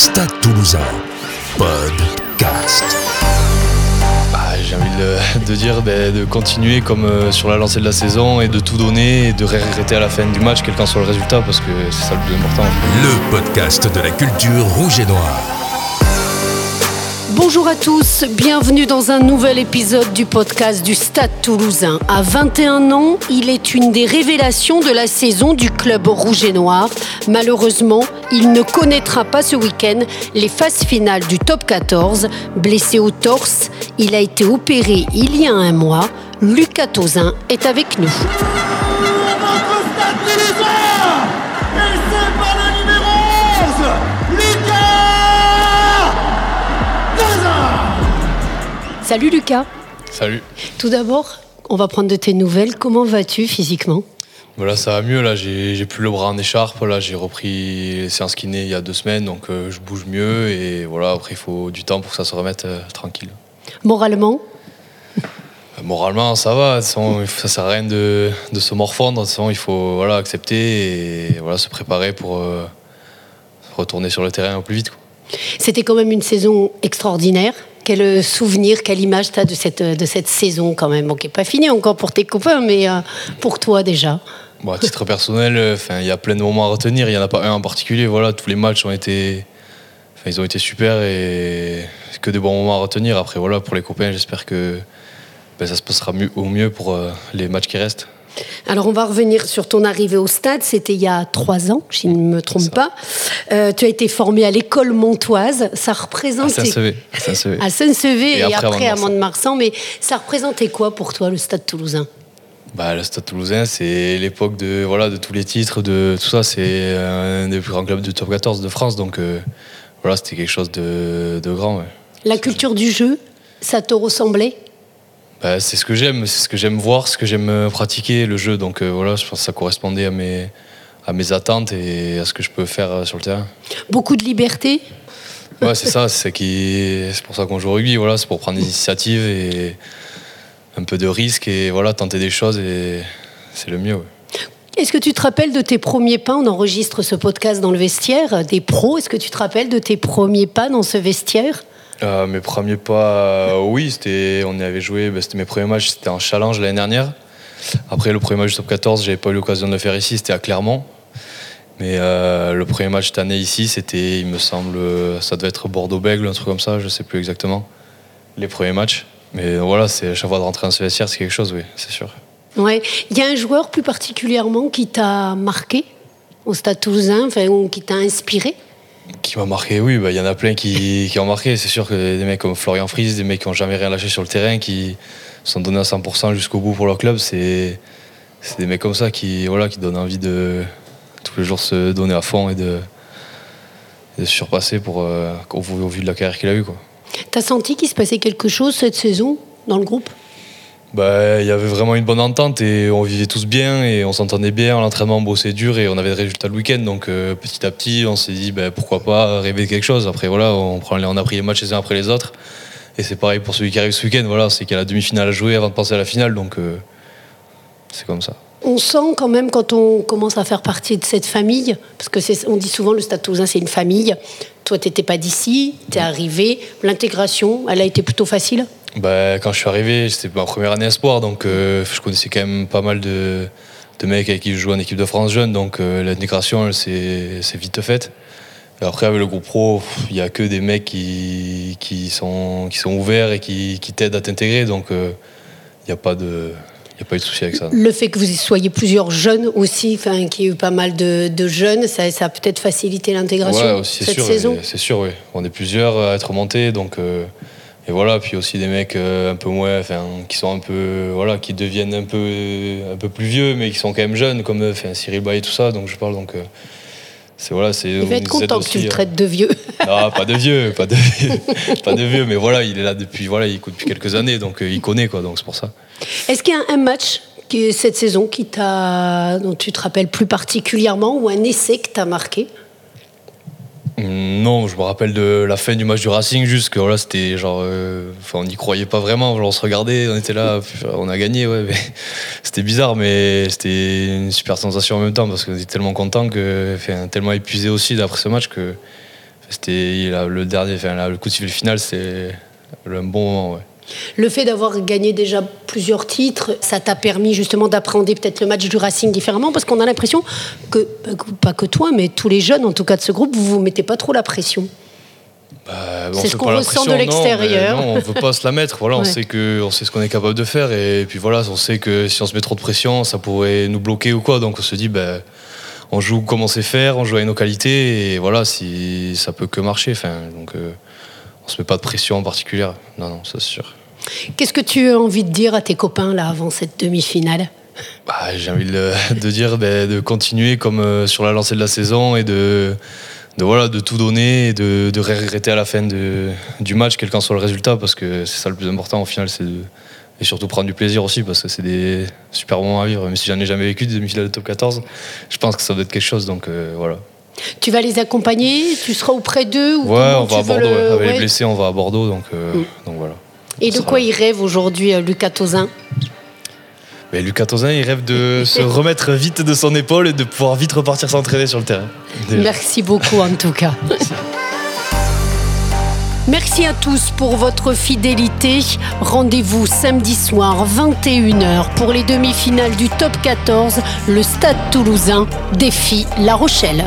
Stade Toulousain, podcast. Bah, J'ai envie de, de dire ben, de continuer comme euh, sur la lancée de la saison et de tout donner et de regretter à la fin du match, quel qu'en soit le résultat, parce que c'est ça le plus important. Le podcast de la culture rouge et noire. Bonjour à tous, bienvenue dans un nouvel épisode du podcast du Stade toulousain. À 21 ans, il est une des révélations de la saison du club rouge et noir. Malheureusement, il ne connaîtra pas ce week-end les phases finales du top 14. Blessé au torse, il a été opéré il y a un mois. Lucas Tozin est avec nous. Notre stade toulousain Et c'est par le numéro 11 Lucas Tozin Salut Lucas. Salut. Tout d'abord, on va prendre de tes nouvelles. Comment vas-tu physiquement? Voilà, ça va mieux, là j'ai plus le bras en écharpe, là j'ai repris les séances kiné il y a deux semaines, donc euh, je bouge mieux et voilà, après il faut du temps pour que ça se remette euh, tranquille. Moralement? Euh, Moralement, ça va, façon, ça sert à rien de, de se morfondre, de toute façon, il faut voilà, accepter et voilà, se préparer pour euh, retourner sur le terrain au plus vite. C'était quand même une saison extraordinaire. Quel souvenir, quelle image tu as de cette, de cette saison quand même? Bon, qui n'est pas finie encore pour tes copains, mais euh, pour toi déjà. Bon, à titre personnel, euh, il y a plein de moments à retenir. Il n'y en a pas un en particulier. Voilà, tous les matchs ont été, enfin, ils ont été super et que des bons moments à retenir. Après, voilà, pour les copains, j'espère que ben, ça se passera mieux, au mieux pour euh, les matchs qui restent. Alors on va revenir sur ton arrivée au stade, c'était il y a trois ans, si je ne me trompe pas. Euh, tu as été formé à l'école montoise, ça À représentait... À Saint-Sevé. À Saint-Sevé et, Et après, à. Mont-de-Marsan, mais ça représentait quoi pour toi le stade toulousain? Bah, le Stade Toulousain, c'est l'époque de voilà de tous les titres, de tout ça. C'est un des plus grands clubs du top 14 de France, donc euh, voilà, c'était quelque chose de, de grand. ouais. La culture du jeu, ça te ressemblait? Bah, c'est ce que j'aime, c'est ce que j'aime voir, ce que j'aime euh, pratiquer, le jeu. Donc euh, voilà, je pense que ça correspondait à mes, à mes attentes et à ce que je peux faire euh, sur le terrain. Beaucoup de liberté? Ouais, c'est ça, c'est ça qui, c'est pour ça qu'on joue au rugby. Voilà, c'est pour prendre des initiatives et un peu de risque et voilà, tenter des choses et c'est le mieux. ouais. Est-ce que tu te rappelles de tes premiers pas? On enregistre ce podcast dans le vestiaire euh, des pros. Est-ce que tu te rappelles de tes premiers pas dans ce vestiaire? Euh, mes premiers pas, euh, oui, c'était, on y avait joué, ben, c'était mes premiers matchs, c'était en challenge l'année dernière. Après, le premier match du top 14, j'avais pas eu l'occasion de le faire ici, c'était à Clermont. Mais euh, le premier match cette année ici, c'était, il me semble, ça devait être Bordeaux-Bègle, un truc comme ça, je sais plus exactement. Les premiers matchs. Mais voilà, c'est à chaque fois de rentrer dans ce vestiaire, c'est quelque chose, oui, c'est sûr. Ouais. Il y a un joueur plus particulièrement qui t'a marqué au stade toulousain, enfin, ou qui t'a inspiré? Qui m'a marqué, oui, bah, il y en a plein qui, qui ont marqué. C'est sûr que des mecs comme Florian Fries, des mecs qui n'ont jamais rien lâché sur le terrain, qui sont donnés à 100% jusqu'au bout pour leur club, c'est c'est des mecs comme ça qui, voilà, qui donnent envie de tous les jours se donner à fond et de, de se surpasser pour, euh, au, vu- au vu de la carrière qu'il a eue. Quoi. T'as senti qu'il se passait quelque chose cette saison dans le groupe? Bah, il y avait vraiment une bonne entente et on vivait tous bien et on s'entendait bien. L'entraînement bossait dur et on avait des résultats le week-end. Donc euh, petit à petit, on s'est dit bah, pourquoi pas rêver de quelque chose. Après voilà, on, prend, on a pris les matchs les uns après les autres. Et c'est pareil pour celui qui arrive ce week-end. Voilà, c'est qu'il y a la demi-finale à jouer avant de passer à la finale. Donc euh, c'est comme ça. On sent quand même quand on commence à faire partie de cette famille, parce que on dit souvent le Stade Toulousain c'est une famille. Toi t'étais pas d'ici, t'es arrivé, l'intégration, elle a été plutôt facile? Bah, quand je suis arrivé, c'était ma première année espoir, donc euh, je connaissais quand même pas mal de, mecs avec qui je jouais en équipe de France jeune, donc euh, l'intégration, c'est vite faite. Après, avec le groupe pro, il n'y a que des mecs qui, sont, ouverts et qui, t'aident à t'intégrer, donc il n'y a pas de, a pas eu de souci avec ça. Le fait que vous soyez plusieurs jeunes aussi, enfin qu'il y ait eu pas mal de, de jeunes, ça, ça a peut-être facilité l'intégration Ouais, cette sûr, saison. c'est sûr, oui. On est plusieurs à être montés, donc euh, et voilà. Puis aussi des mecs euh, un peu moins, enfin, qui sont un peu, voilà, qui deviennent un peu, un peu plus vieux, mais qui sont quand même jeunes, comme euh, enfin, Cyril Bay et tout ça. Donc je parle, donc euh, c'est voilà, c'est. Il va être content que tu le traites de vieux. Non, pas de vieux, pas de vieux, pas de vieux, mais voilà, il est là depuis, voilà, il écoute depuis quelques années, donc euh, il connaît quoi, donc c'est pour ça. Est-ce qu'il y a un match qui, cette saison qui t'a, dont tu te rappelles plus particulièrement ou un essai que t'as marqué? Non, je me rappelle de la fin du match du Racing, juste que voilà, c'était genre. euh, on n'y croyait pas vraiment. On se regardait, on était là, on a gagné, ouais. c'était bizarre, mais c'était une super sensation en même temps parce qu'on était tellement content que. Tellement épuisé aussi d'après ce match que. C'était le dernier, enfin, le coup de sifflet final, c'est le bon moment. Ouais. Le fait d'avoir gagné déjà plusieurs titres, ça t'a permis justement d'appréhender peut-être le match du Racing différemment parce qu'on a l'impression que, pas que toi, mais tous les jeunes en tout cas de ce groupe, vous vous mettez pas trop la pression. Bah, c'est ce qu'on ressent de l'extérieur. Non, on ne veut pas se la mettre. Voilà, on sait que, on sait ce qu'on est capable de faire et puis voilà, on sait que si on se met trop de pression, ça pourrait nous bloquer ou quoi. Donc on se dit, ben, on joue comme on sait faire, on joue avec nos qualités et voilà, si ça peut que marcher. Enfin, donc euh, on se met pas de pression en particulier. Non, non, ça c'est sûr. Qu'est-ce que tu as envie de dire à tes copains là avant cette demi-finale? Bah, J'ai envie de, dire ben, de continuer comme euh, sur la lancée de la saison et de, de, voilà, de tout donner et de, de regretter à la fin de, du match, quel qu'en soit le résultat, parce que c'est ça le plus important au final, c'est de, et surtout prendre du plaisir aussi, parce que c'est des super moments à vivre. Même si j'en ai jamais vécu des demi-finales de top 14, je pense que ça doit être quelque chose, donc euh, voilà. Tu vas les accompagner? Tu seras auprès d'eux Ouais, on va à Bordeaux. Avec les blessés, on va à Bordeaux, donc, euh, mm. donc voilà. Et de quoi il rêve aujourd'hui, euh, Lucas Tozin mais Lucas Tozin, il rêve de se remettre vite de son épaule et de pouvoir vite repartir s'entraîner sur le terrain. Merci beaucoup en tout cas. Merci à tous pour votre fidélité. Rendez-vous samedi soir 21h pour les demi-finales du top 14. Le Stade toulousain défie La Rochelle.